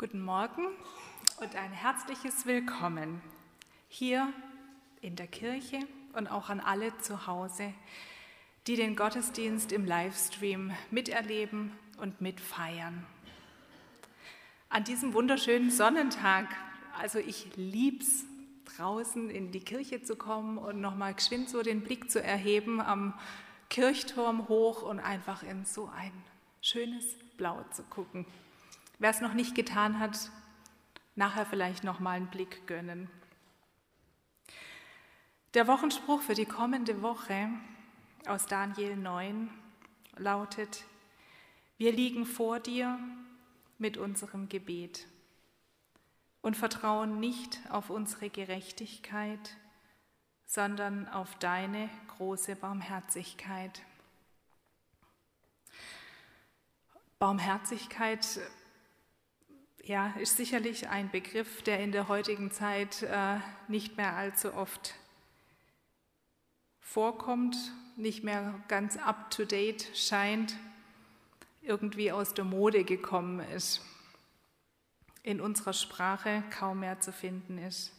Guten Morgen und ein herzliches Willkommen hier in der Kirche und auch an alle zu Hause, die den Gottesdienst im Livestream miterleben und mitfeiern. An diesem wunderschönen Sonnentag, also ich lieb's, draußen in die Kirche zu kommen und nochmal geschwind so den Blick zu erheben am Kirchturm hoch und einfach in so ein schönes Blau zu gucken. Wer es noch nicht getan hat, nachher vielleicht noch mal einen Blick gönnen. Der Wochenspruch für die kommende Woche aus Daniel 9 lautet: Wir liegen vor dir mit unserem Gebet und vertrauen nicht auf unsere Gerechtigkeit, sondern auf deine große Barmherzigkeit. Barmherzigkeit ja, ist sicherlich ein Begriff, der in der heutigen Zeit äh, nicht mehr allzu oft vorkommt, nicht mehr ganz up-to-date scheint, irgendwie aus der Mode gekommen ist, in unserer Sprache kaum mehr zu finden ist.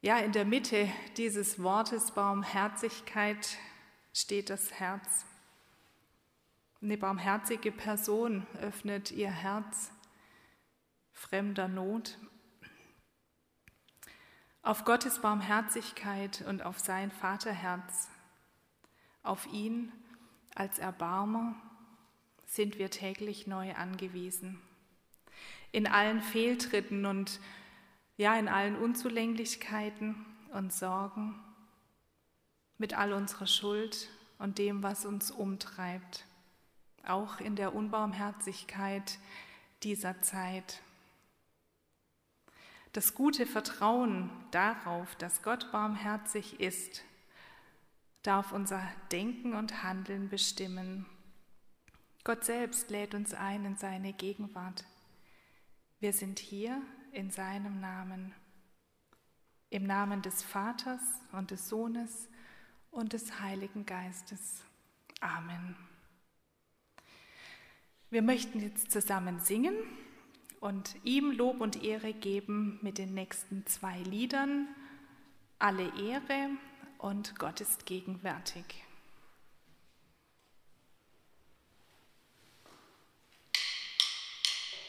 Ja, in der Mitte dieses Wortes Barmherzigkeit steht das Herz. Eine barmherzige Person öffnet ihr Herz fremder Not. Auf Gottes Barmherzigkeit und auf sein Vaterherz, auf ihn als Erbarmer sind wir täglich neu angewiesen. In allen Fehltritten und ja, in allen Unzulänglichkeiten und Sorgen, mit all unserer Schuld und dem, was uns umtreibt auch in der Unbarmherzigkeit dieser Zeit. Das gute Vertrauen darauf, dass Gott barmherzig ist, darf unser Denken und Handeln bestimmen. Gott selbst lädt uns ein in seine Gegenwart. Wir sind hier in seinem Namen, im Namen des Vaters und des Sohnes und des Heiligen Geistes. Amen. Wir möchten jetzt zusammen singen und ihm Lob und Ehre geben mit den nächsten zwei Liedern. Alle Ehre und Gott ist gegenwärtig.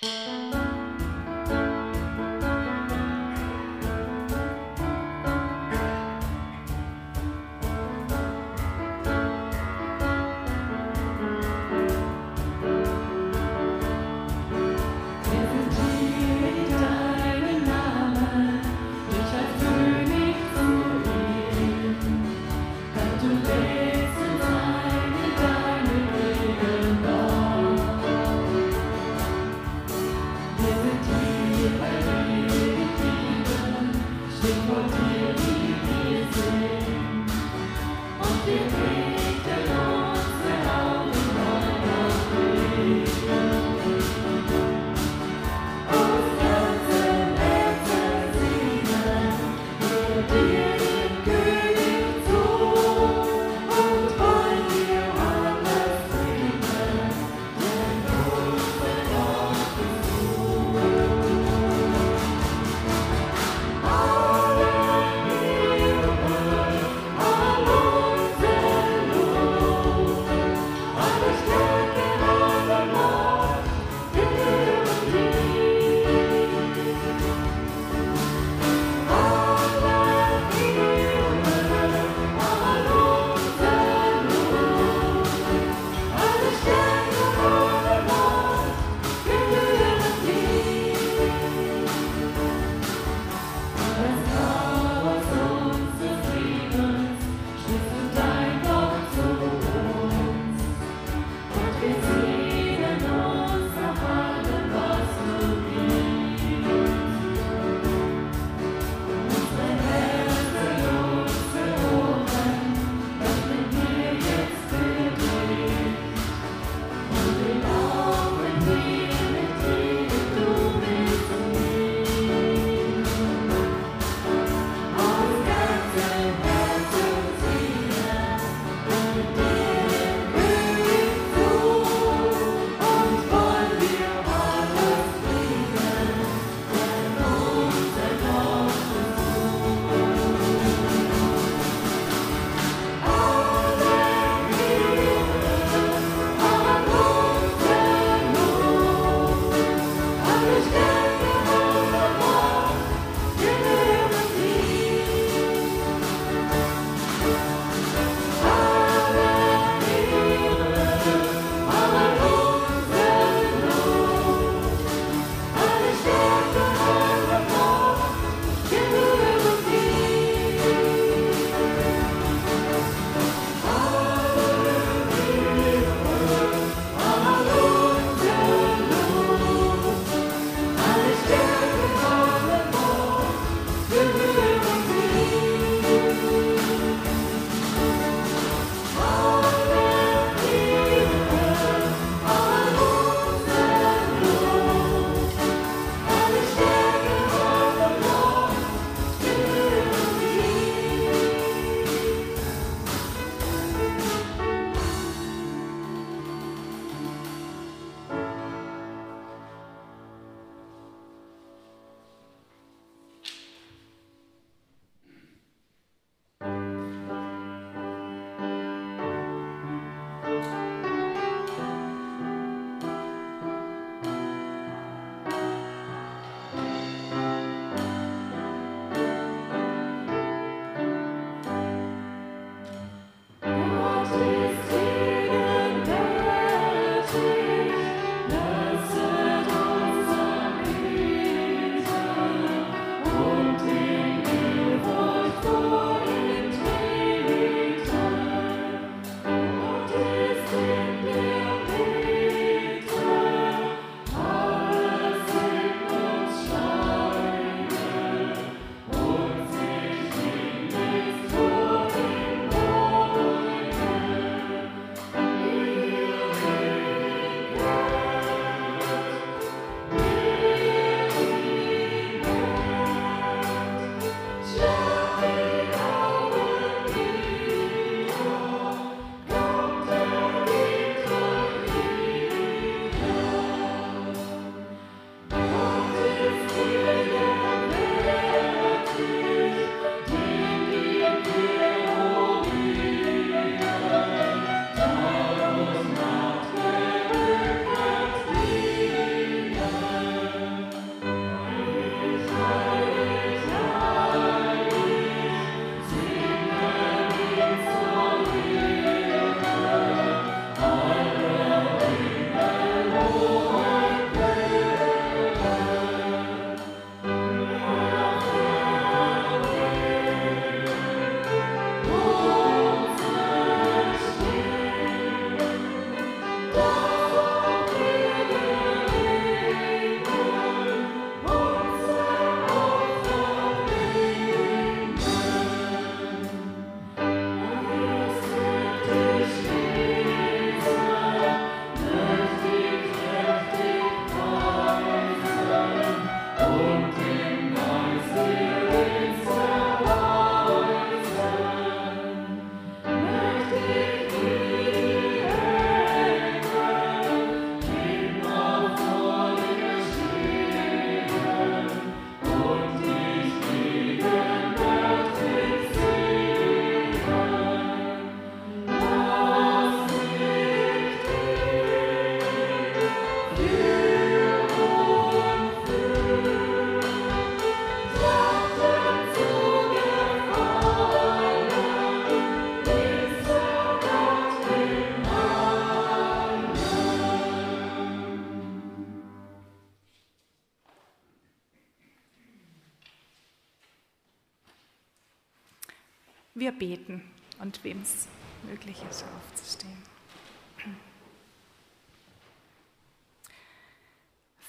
Musik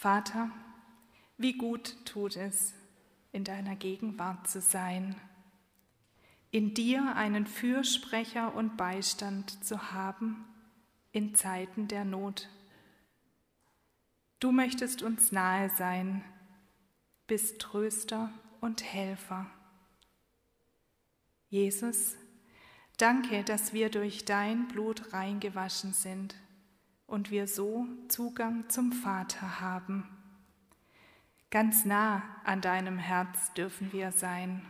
Vater, wie gut tut es, in deiner Gegenwart zu sein, in dir einen Fürsprecher und Beistand zu haben in Zeiten der Not. Du möchtest uns nahe sein, bist Tröster und Helfer. Jesus, danke, dass wir durch dein Blut reingewaschen sind und wir so Zugang zum Vater haben. Ganz nah an deinem Herz dürfen wir sein.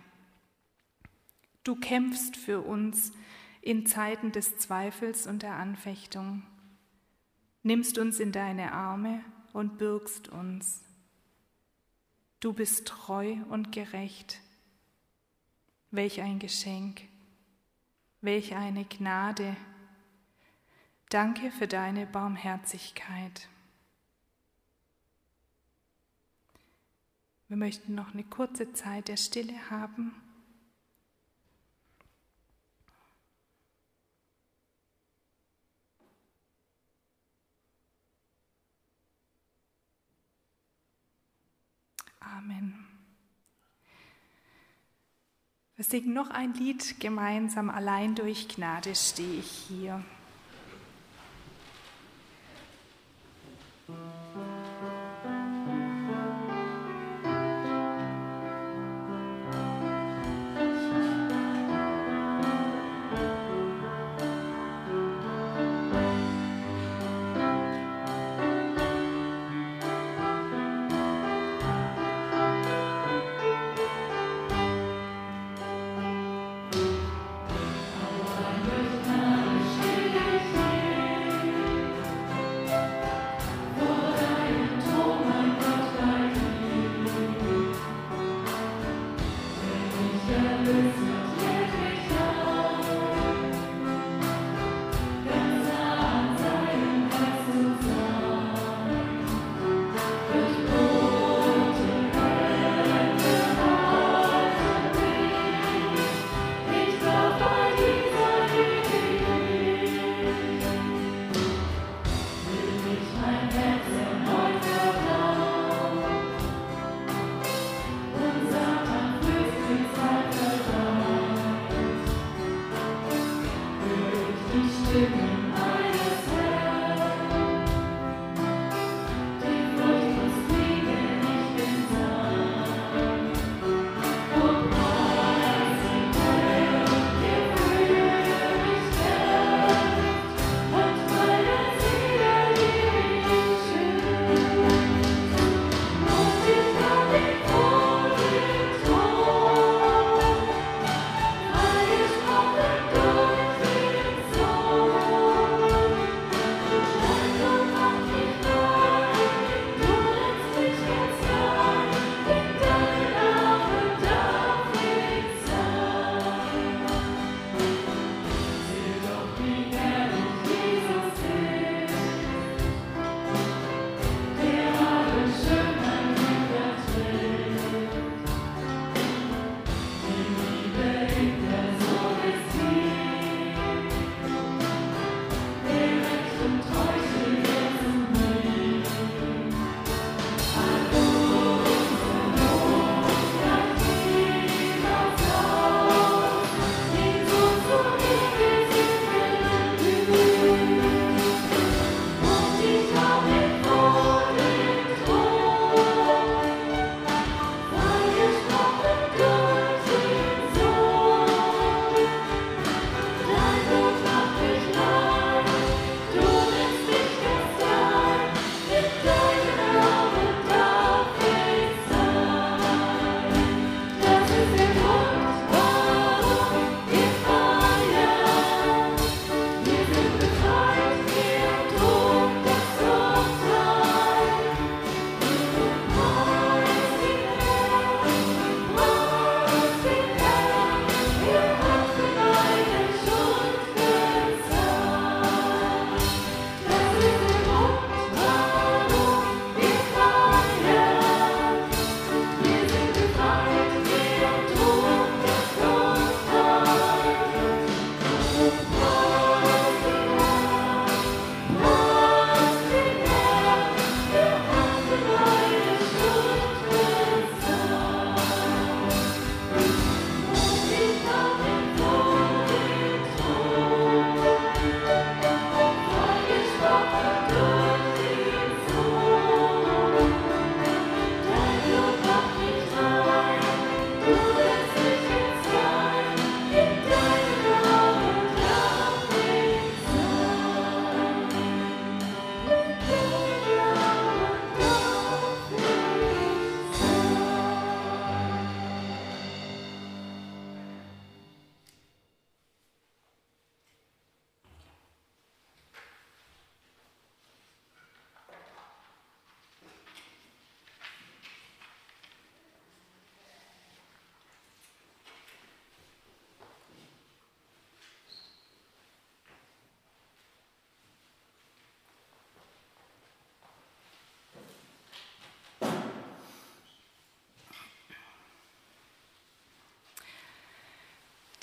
Du kämpfst für uns in Zeiten des Zweifels und der Anfechtung, nimmst uns in deine Arme und bürgst uns. Du bist treu und gerecht. Welch ein Geschenk, welch eine Gnade. Danke für deine Barmherzigkeit. Wir möchten noch eine kurze Zeit der Stille haben. Amen. Wir singen noch ein Lied gemeinsam. Allein durch Gnade stehe ich hier. Thank you.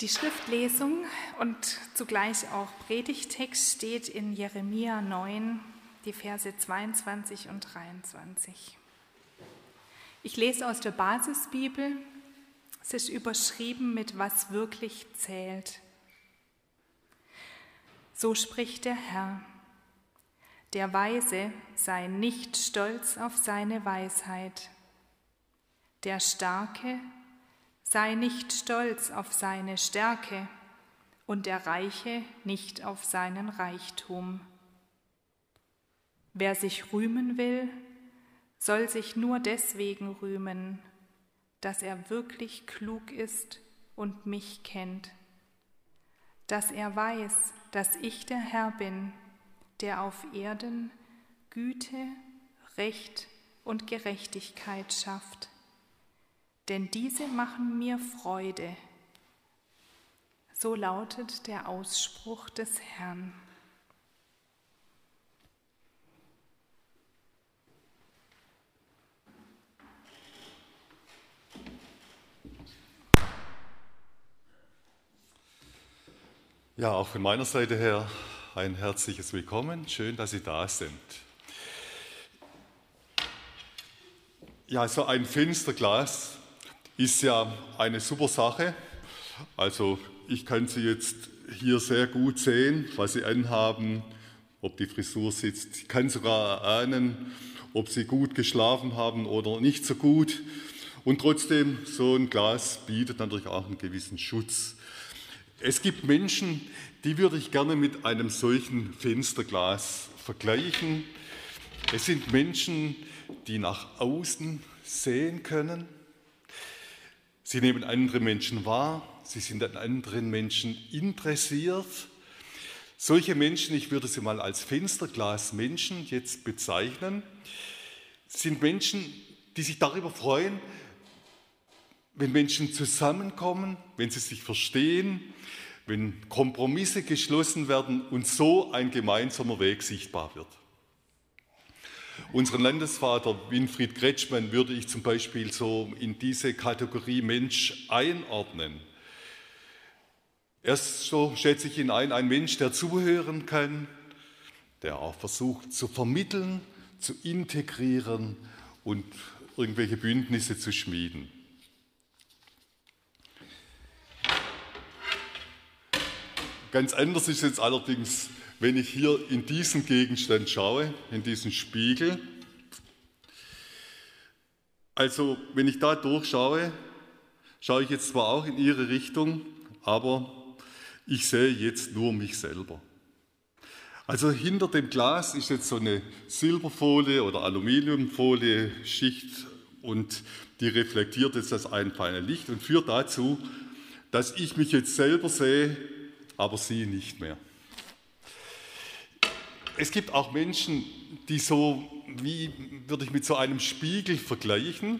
Die Schriftlesung und zugleich auch Predigtext steht in Jeremia 9, die Verse 22 und 23. Ich lese aus der Basisbibel. Es ist überschrieben mit was wirklich zählt. So spricht der Herr. Der Weise sei nicht stolz auf seine Weisheit. Der Starke Sei nicht stolz auf seine Stärke und der Reiche nicht auf seinen Reichtum. Wer sich rühmen will, soll sich nur deswegen rühmen, dass er wirklich klug ist und mich kennt, dass er weiß, dass ich der Herr bin, der auf Erden Güte, Recht und Gerechtigkeit schafft denn diese machen mir Freude. So lautet der Ausspruch des Herrn. Ja, auch von meiner Seite her ein herzliches Willkommen. Schön, dass Sie da sind. Ja, so ein Fensterglas ist ja eine super Sache. Also ich kann Sie jetzt hier sehr gut sehen, was Sie anhaben, ob die Frisur sitzt. Ich kann sogar erahnen, ob Sie gut geschlafen haben oder nicht so gut. Und trotzdem, so ein Glas bietet natürlich auch einen gewissen Schutz. Es gibt Menschen, die würde ich gerne mit einem solchen Fensterglas vergleichen. Es sind Menschen, die nach außen sehen können, Sie nehmen andere Menschen wahr, sie sind an anderen Menschen interessiert. Solche Menschen, ich würde sie mal als Fensterglasmenschen jetzt bezeichnen, sind Menschen, die sich darüber freuen, wenn Menschen zusammenkommen, wenn sie sich verstehen, wenn Kompromisse geschlossen werden und so ein gemeinsamer Weg sichtbar wird. Unseren Landesvater Winfried Kretschmann würde ich zum Beispiel so in diese Kategorie Mensch einordnen. Er ist, so schätze ich ihn ein, ein Mensch, der zuhören kann, der auch versucht zu vermitteln, zu integrieren und irgendwelche Bündnisse zu schmieden. Ganz anders ist jetzt allerdings wenn ich hier in diesen Gegenstand schaue, in diesen Spiegel, also wenn ich da durchschaue, schaue ich jetzt zwar auch in Ihre Richtung, aber ich sehe jetzt nur mich selber. Also hinter dem Glas ist jetzt so eine Silberfolie oder Aluminiumfolie Schicht und die reflektiert jetzt das einfallende Licht und führt dazu, dass ich mich jetzt selber sehe, aber Sie nicht mehr. Es gibt auch Menschen, die so, wie würde ich mit so einem Spiegel vergleichen,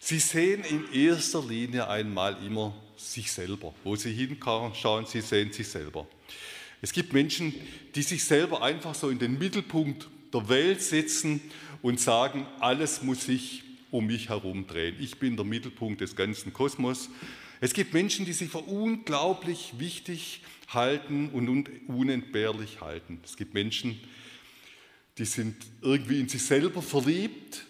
sie sehen in erster Linie einmal immer sich selber. Wo sie hinschauen, sie sehen sich selber. Es gibt Menschen, die sich selber einfach so in den Mittelpunkt der Welt setzen und sagen, alles muss sich um mich herum drehen. Ich bin der Mittelpunkt des ganzen Kosmos. Es gibt Menschen, die sich für unglaublich wichtig halten und unentbehrlich halten. Es gibt Menschen, die sind irgendwie in sich selber verliebt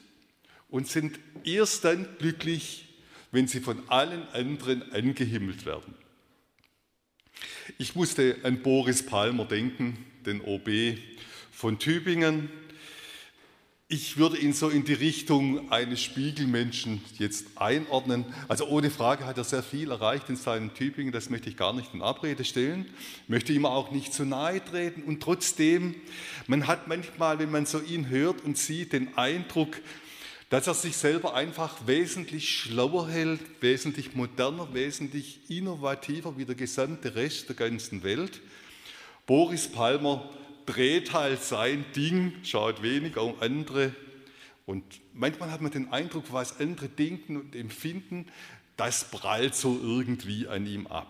und sind erst dann glücklich, wenn sie von allen anderen angehimmelt werden. Ich musste an Boris Palmer denken, den OB von Tübingen, ich würde ihn so in die Richtung eines Spiegelmenschen jetzt einordnen. Also ohne Frage hat er sehr viel erreicht in seinen Tübingen, das möchte ich gar nicht in Abrede stellen, möchte ihm auch nicht zu nahe treten. Und trotzdem, man hat manchmal, wenn man so ihn hört und sieht, den Eindruck, dass er sich selber einfach wesentlich schlauer hält, wesentlich moderner, wesentlich innovativer wie der gesamte Rest der ganzen Welt. Boris Palmer dreht halt sein Ding, schaut weniger um andere. Und manchmal hat man den Eindruck, was andere denken und empfinden, das prallt so irgendwie an ihm ab.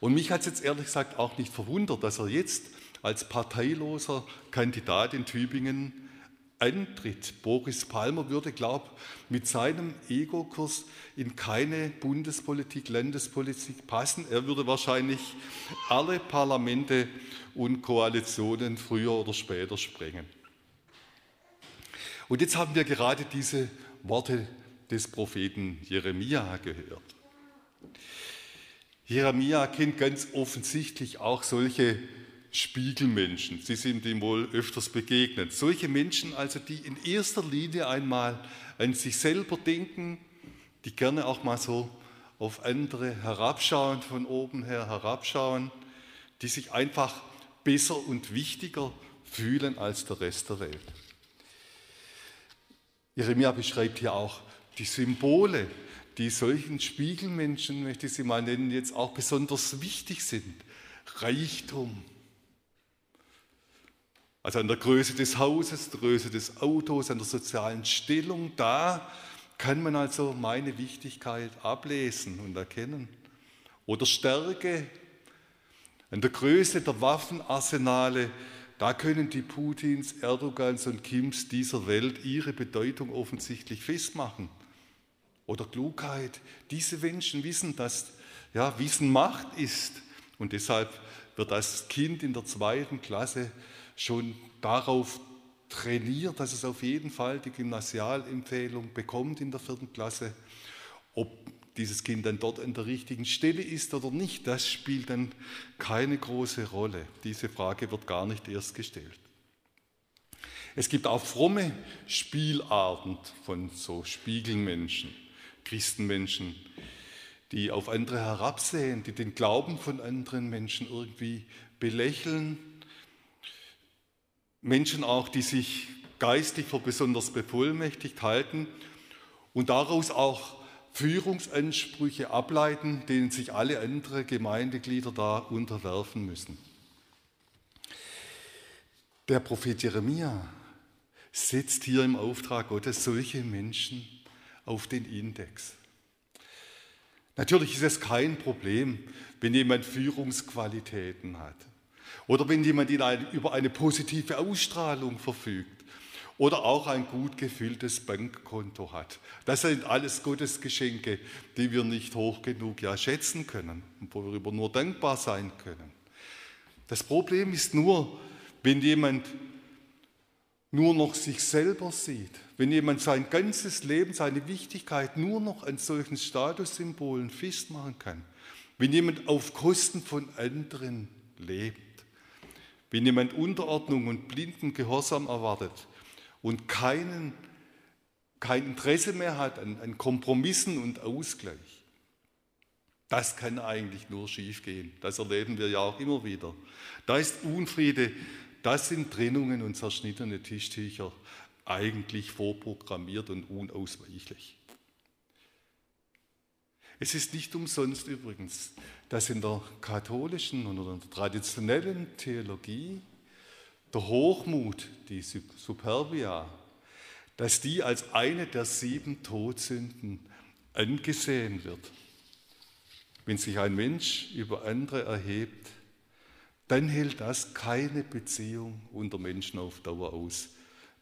Und mich hat es jetzt ehrlich gesagt auch nicht verwundert, dass er jetzt als parteiloser Kandidat in Tübingen antritt. Boris Palmer würde, glaube mit seinem Ego-Kurs in keine Bundespolitik, Landespolitik passen. Er würde wahrscheinlich alle Parlamente und Koalitionen früher oder später sprengen. Und jetzt haben wir gerade diese Worte des Propheten Jeremia gehört. Jeremia kennt ganz offensichtlich auch solche Spiegelmenschen. Sie sind ihm wohl öfters begegnet. Solche Menschen also, die in erster Linie einmal an sich selber denken, die gerne auch mal so auf andere herabschauen, von oben her herabschauen, die sich einfach besser und wichtiger fühlen als der Rest der Welt. Jeremia beschreibt hier auch die Symbole, die solchen Spiegelmenschen, möchte ich sie mal nennen, jetzt auch besonders wichtig sind. Reichtum, also an der Größe des Hauses, der Größe des Autos, an der sozialen Stellung, da kann man also meine Wichtigkeit ablesen und erkennen. Oder Stärke, an der Größe der Waffenarsenale, da können die Putins, Erdogans und Kims dieser Welt ihre Bedeutung offensichtlich festmachen. Oder Klugheit. Diese Menschen wissen, dass ja, Wissen Macht ist. Und deshalb wird das Kind in der zweiten Klasse schon darauf trainiert, dass es auf jeden Fall die Gymnasialempfehlung bekommt in der vierten Klasse. Ob dieses Kind dann dort an der richtigen Stelle ist oder nicht, das spielt dann keine große Rolle. Diese Frage wird gar nicht erst gestellt. Es gibt auch fromme Spielarten von so Spiegelmenschen, Christenmenschen, die auf andere herabsehen, die den Glauben von anderen Menschen irgendwie belächeln Menschen auch, die sich geistig für besonders bevollmächtigt halten und daraus auch Führungsansprüche ableiten, denen sich alle anderen Gemeindeglieder da unterwerfen müssen. Der Prophet Jeremia setzt hier im Auftrag Gottes solche Menschen auf den Index. Natürlich ist es kein Problem, wenn jemand Führungsqualitäten hat. Oder wenn jemand eine, über eine positive Ausstrahlung verfügt. Oder auch ein gut gefülltes Bankkonto hat. Das sind alles Gottes Geschenke, die wir nicht hoch genug ja schätzen können und worüber nur dankbar sein können. Das Problem ist nur, wenn jemand nur noch sich selber sieht, wenn jemand sein ganzes Leben, seine Wichtigkeit nur noch an solchen Statussymbolen festmachen kann, wenn jemand auf Kosten von anderen lebt. Wenn jemand Unterordnung und blinden Gehorsam erwartet und keinen, kein Interesse mehr hat an, an Kompromissen und Ausgleich, das kann eigentlich nur schiefgehen. Das erleben wir ja auch immer wieder. Da ist Unfriede, das sind Trennungen und zerschnittene Tischtücher eigentlich vorprogrammiert und unausweichlich. Es ist nicht umsonst übrigens, dass in der katholischen und der traditionellen Theologie der Hochmut, die Superbia, dass die als eine der sieben Todsünden angesehen wird. Wenn sich ein Mensch über andere erhebt, dann hält das keine Beziehung unter Menschen auf Dauer aus.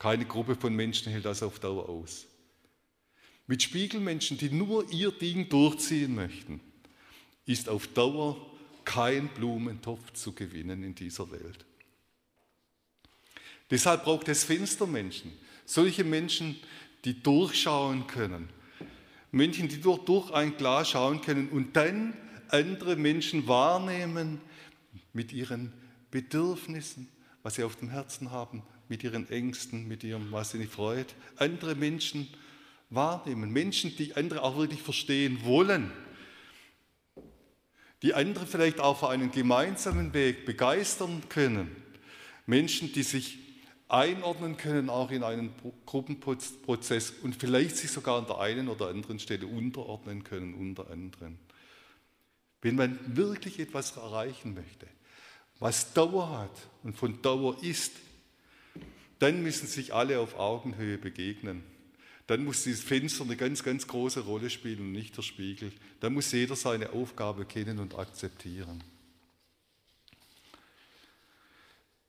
Keine Gruppe von Menschen hält das auf Dauer aus. Mit Spiegelmenschen, die nur ihr Ding durchziehen möchten, ist auf Dauer kein Blumentopf zu gewinnen in dieser Welt. Deshalb braucht es Fenstermenschen, solche Menschen, die durchschauen können, Menschen, die durch, durch ein Glas schauen können und dann andere Menschen wahrnehmen mit ihren Bedürfnissen, was sie auf dem Herzen haben, mit ihren Ängsten, mit ihrem, was sie nicht freut. Andere Menschen wahrnehmen, Menschen, die andere auch wirklich verstehen wollen die andere vielleicht auch für einen gemeinsamen Weg begeistern können. Menschen, die sich einordnen können, auch in einen Gruppenprozess und vielleicht sich sogar an der einen oder anderen Stelle unterordnen können unter anderen. Wenn man wirklich etwas erreichen möchte, was Dauer hat und von Dauer ist, dann müssen sich alle auf Augenhöhe begegnen dann muss dieses Fenster eine ganz, ganz große Rolle spielen und nicht der Spiegel. Dann muss jeder seine Aufgabe kennen und akzeptieren.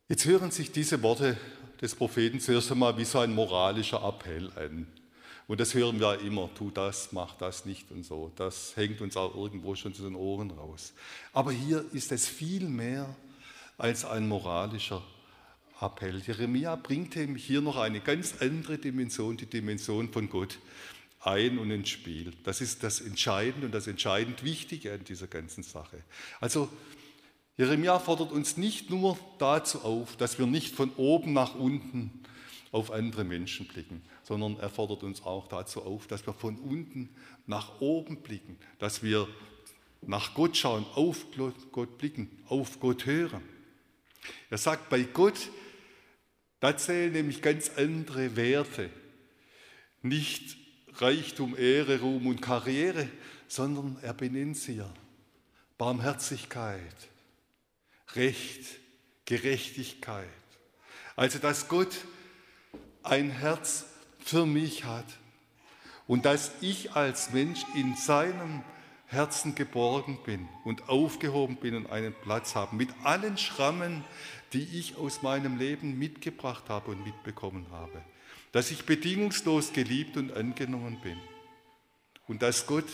Jetzt hören sich diese Worte des Propheten zuerst einmal wie so ein moralischer Appell an. Und das hören wir immer, tu das, mach das nicht und so. Das hängt uns auch irgendwo schon zu den Ohren raus. Aber hier ist es viel mehr als ein moralischer Appell. Jeremia bringt ihm hier noch eine ganz andere Dimension, die Dimension von Gott ein und ins Spiel. Das ist das Entscheidende und das entscheidend Wichtige an dieser ganzen Sache. Also Jeremia fordert uns nicht nur dazu auf, dass wir nicht von oben nach unten auf andere Menschen blicken, sondern er fordert uns auch dazu auf, dass wir von unten nach oben blicken, dass wir nach Gott schauen, auf Gott blicken, auf Gott hören. Er sagt, bei Gott, da zählen nämlich ganz andere Werte. Nicht Reichtum, Ehre, Ruhm und Karriere, sondern er benennt sie ja. Barmherzigkeit, Recht, Gerechtigkeit. Also, dass Gott ein Herz für mich hat und dass ich als Mensch in seinem Herzen geborgen bin und aufgehoben bin und einen Platz habe, mit allen Schrammen, die ich aus meinem Leben mitgebracht habe und mitbekommen habe. Dass ich bedingungslos geliebt und angenommen bin. Und dass Gott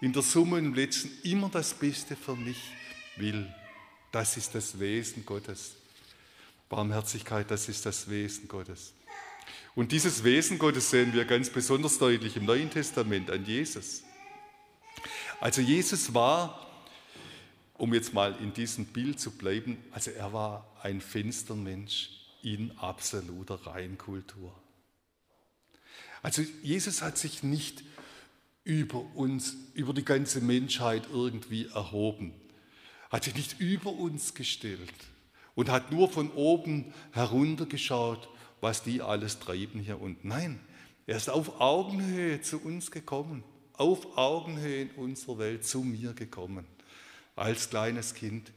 in der Summe und im Letzten immer das Beste für mich will. Das ist das Wesen Gottes. Barmherzigkeit, das ist das Wesen Gottes. Und dieses Wesen Gottes sehen wir ganz besonders deutlich im Neuen Testament an Jesus. Also Jesus war, um jetzt mal in diesem Bild zu bleiben, also er war ein Fenstermensch in absoluter Reinkultur. Also Jesus hat sich nicht über uns, über die ganze Menschheit irgendwie erhoben, hat sich nicht über uns gestellt und hat nur von oben heruntergeschaut was die alles treiben hier unten. Nein, er ist auf Augenhöhe zu uns gekommen, auf Augenhöhe in unserer Welt zu mir gekommen. Als kleines Kind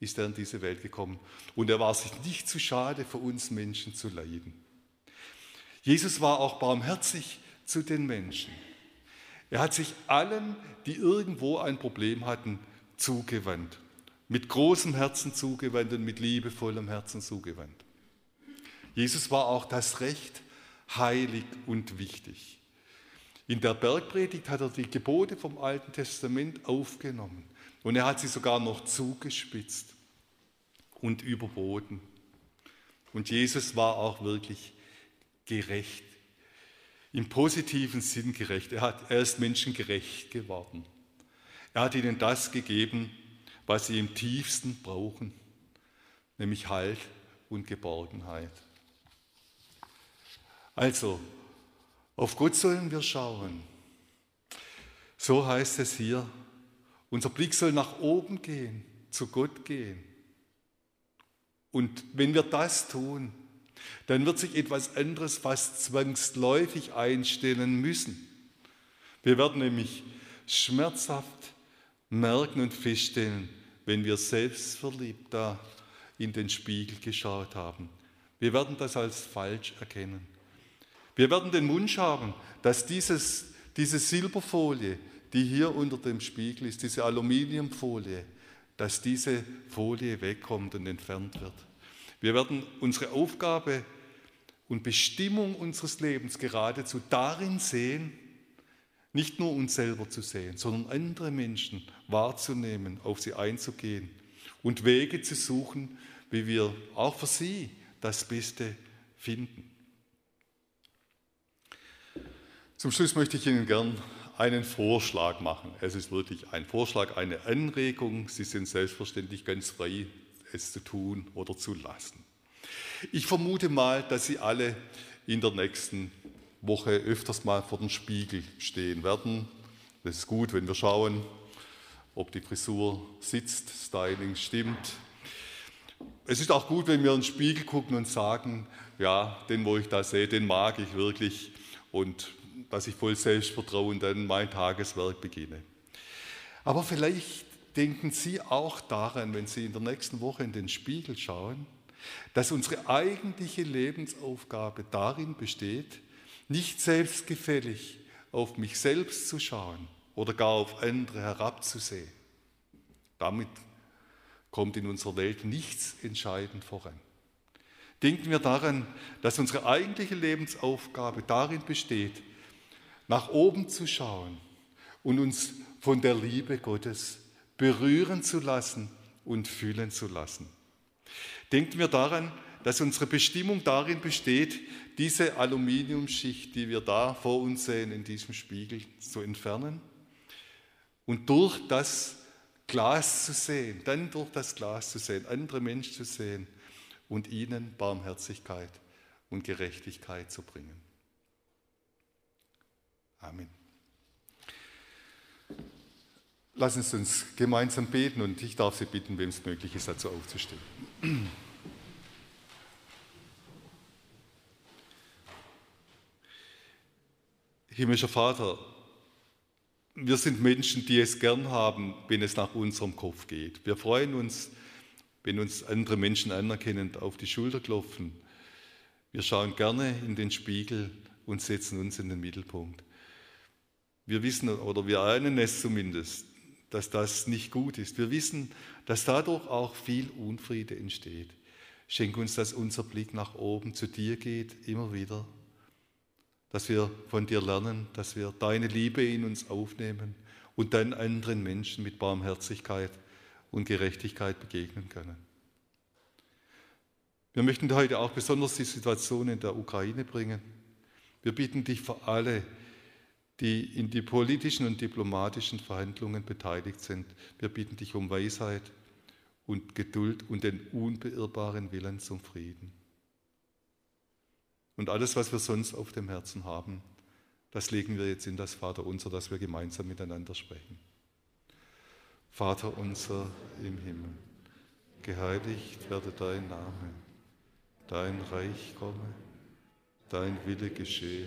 ist er in diese Welt gekommen und er war sich nicht zu schade, für uns Menschen zu leiden. Jesus war auch barmherzig zu den Menschen. Er hat sich allen, die irgendwo ein Problem hatten, zugewandt. Mit großem Herzen zugewandt und mit liebevollem Herzen zugewandt. Jesus war auch das Recht heilig und wichtig. In der Bergpredigt hat er die Gebote vom Alten Testament aufgenommen und er hat sie sogar noch zugespitzt und überboten. Und Jesus war auch wirklich gerecht, im positiven Sinn gerecht. Er, hat, er ist menschengerecht geworden. Er hat ihnen das gegeben, was sie im tiefsten brauchen, nämlich Halt und Geborgenheit. Also, auf Gott sollen wir schauen. So heißt es hier. Unser Blick soll nach oben gehen, zu Gott gehen. Und wenn wir das tun, dann wird sich etwas anderes fast zwangsläufig einstellen müssen. Wir werden nämlich schmerzhaft merken und feststellen, wenn wir selbstverliebt da in den Spiegel geschaut haben. Wir werden das als falsch erkennen. Wir werden den Wunsch haben, dass dieses, diese Silberfolie, die hier unter dem Spiegel ist, diese Aluminiumfolie, dass diese Folie wegkommt und entfernt wird. Wir werden unsere Aufgabe und Bestimmung unseres Lebens geradezu darin sehen, nicht nur uns selber zu sehen, sondern andere Menschen wahrzunehmen, auf sie einzugehen und Wege zu suchen, wie wir auch für sie das Beste finden. Zum Schluss möchte ich Ihnen gern einen Vorschlag machen. Es ist wirklich ein Vorschlag, eine Anregung. Sie sind selbstverständlich ganz frei, es zu tun oder zu lassen. Ich vermute mal, dass Sie alle in der nächsten Woche öfters mal vor dem Spiegel stehen werden. Das ist gut, wenn wir schauen, ob die Frisur sitzt, Styling stimmt. Es ist auch gut, wenn wir in den Spiegel gucken und sagen, ja, den, wo ich da sehe, den mag ich wirklich und dass ich voll Selbstvertrauen dann mein Tageswerk beginne. Aber vielleicht denken Sie auch daran, wenn Sie in der nächsten Woche in den Spiegel schauen, dass unsere eigentliche Lebensaufgabe darin besteht, nicht selbstgefällig auf mich selbst zu schauen oder gar auf andere herabzusehen. Damit kommt in unserer Welt nichts entscheidend voran. Denken wir daran, dass unsere eigentliche Lebensaufgabe darin besteht, nach oben zu schauen und uns von der Liebe Gottes berühren zu lassen und fühlen zu lassen. Denken wir daran, dass unsere Bestimmung darin besteht, diese Aluminiumschicht, die wir da vor uns sehen, in diesem Spiegel zu entfernen und durch das Glas zu sehen, dann durch das Glas zu sehen, andere Menschen zu sehen und ihnen Barmherzigkeit und Gerechtigkeit zu bringen. Amen. Lassen Sie uns gemeinsam beten und ich darf Sie bitten, wem es möglich ist, dazu aufzustehen. Himmlischer Vater, wir sind Menschen, die es gern haben, wenn es nach unserem Kopf geht. Wir freuen uns, wenn uns andere Menschen anerkennend auf die Schulter klopfen. Wir schauen gerne in den Spiegel und setzen uns in den Mittelpunkt. Wir wissen oder wir ahnen es zumindest, dass das nicht gut ist. Wir wissen, dass dadurch auch viel Unfriede entsteht. Schenk uns, dass unser Blick nach oben zu dir geht, immer wieder dass wir von dir lernen, dass wir deine Liebe in uns aufnehmen und dann anderen Menschen mit Barmherzigkeit und Gerechtigkeit begegnen können. Wir möchten heute auch besonders die Situation in der Ukraine bringen. Wir bitten dich für alle, die in die politischen und diplomatischen Verhandlungen beteiligt sind. Wir bitten dich um Weisheit und Geduld und den unbeirrbaren Willen zum Frieden. Und alles, was wir sonst auf dem Herzen haben, das legen wir jetzt in das Vaterunser, dass wir gemeinsam miteinander sprechen. Vater unser im Himmel, geheiligt werde dein Name, dein Reich komme, dein Wille geschehe,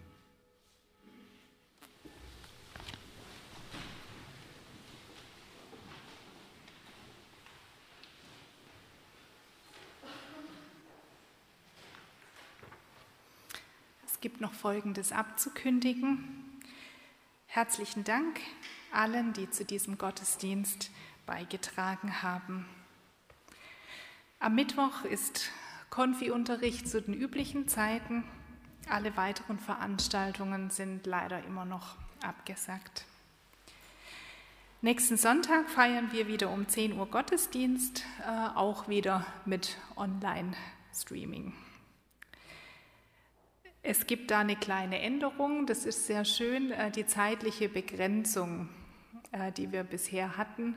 Gibt noch Folgendes abzukündigen. Herzlichen Dank allen, die zu diesem Gottesdienst beigetragen haben. Am Mittwoch ist Konfi-Unterricht zu den üblichen Zeiten. Alle weiteren Veranstaltungen sind leider immer noch abgesagt. Nächsten Sonntag feiern wir wieder um 10 Uhr Gottesdienst, äh, auch wieder mit Online-Streaming. Es gibt da eine kleine Änderung, das ist sehr schön, äh, die zeitliche Begrenzung, äh, die wir bisher hatten,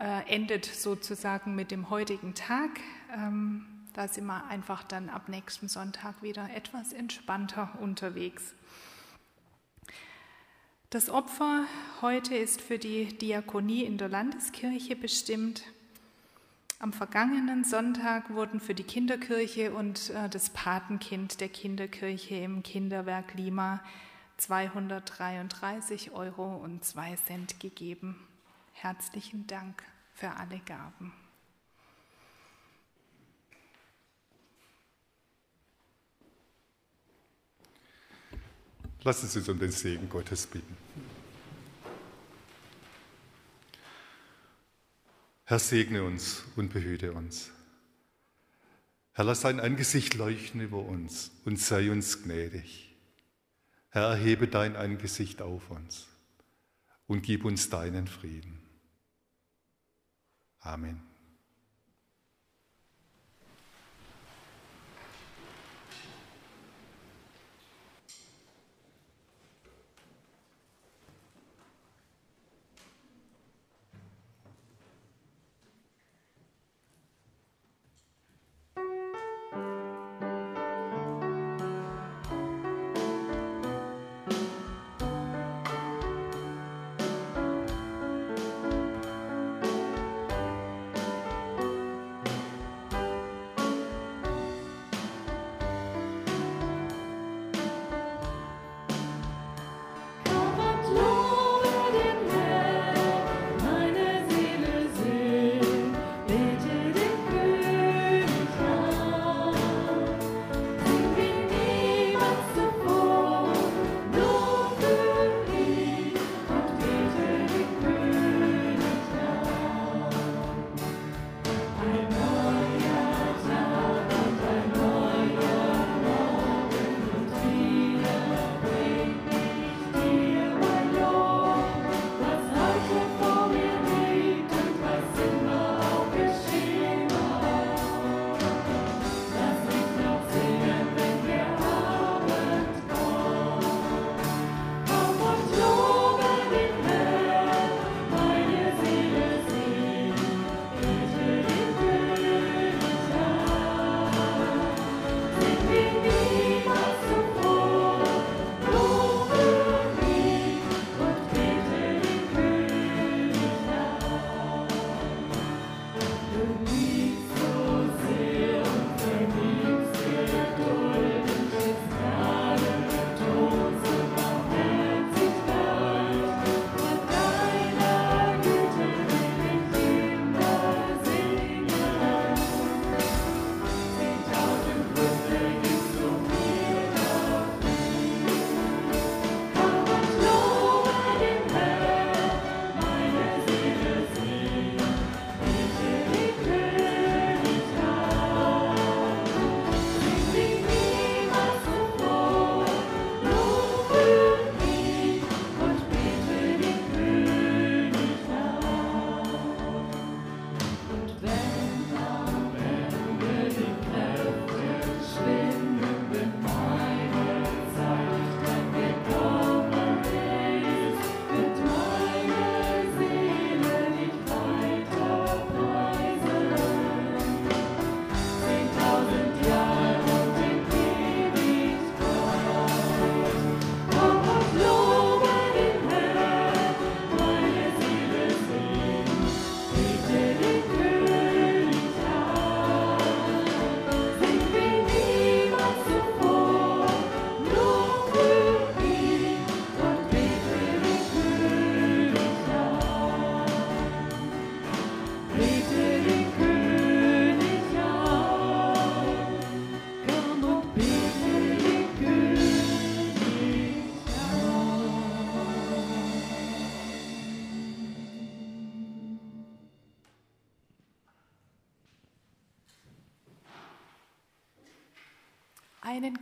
äh, endet sozusagen mit dem heutigen Tag. Ähm, da sind wir einfach dann ab nächsten Sonntag wieder etwas entspannter unterwegs. Das Opfer heute ist für die Diakonie in der Landeskirche bestimmt. Am vergangenen Sonntag wurden für die Kinderkirche und äh, das Patenkind der Kinderkirche im Kinderwerk Lima 233 Euro und 2 Cent gegeben. Herzlichen Dank für alle Gaben. Lassen Sie uns um den Segen Gottes bitten. Herr, segne uns und behüte uns. Herr, lass dein Angesicht leuchten über uns und sei uns gnädig. Herr, erhebe dein Angesicht auf uns und gib uns deinen Frieden. Amen.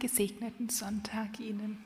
Gesegneten Sonntag Ihnen.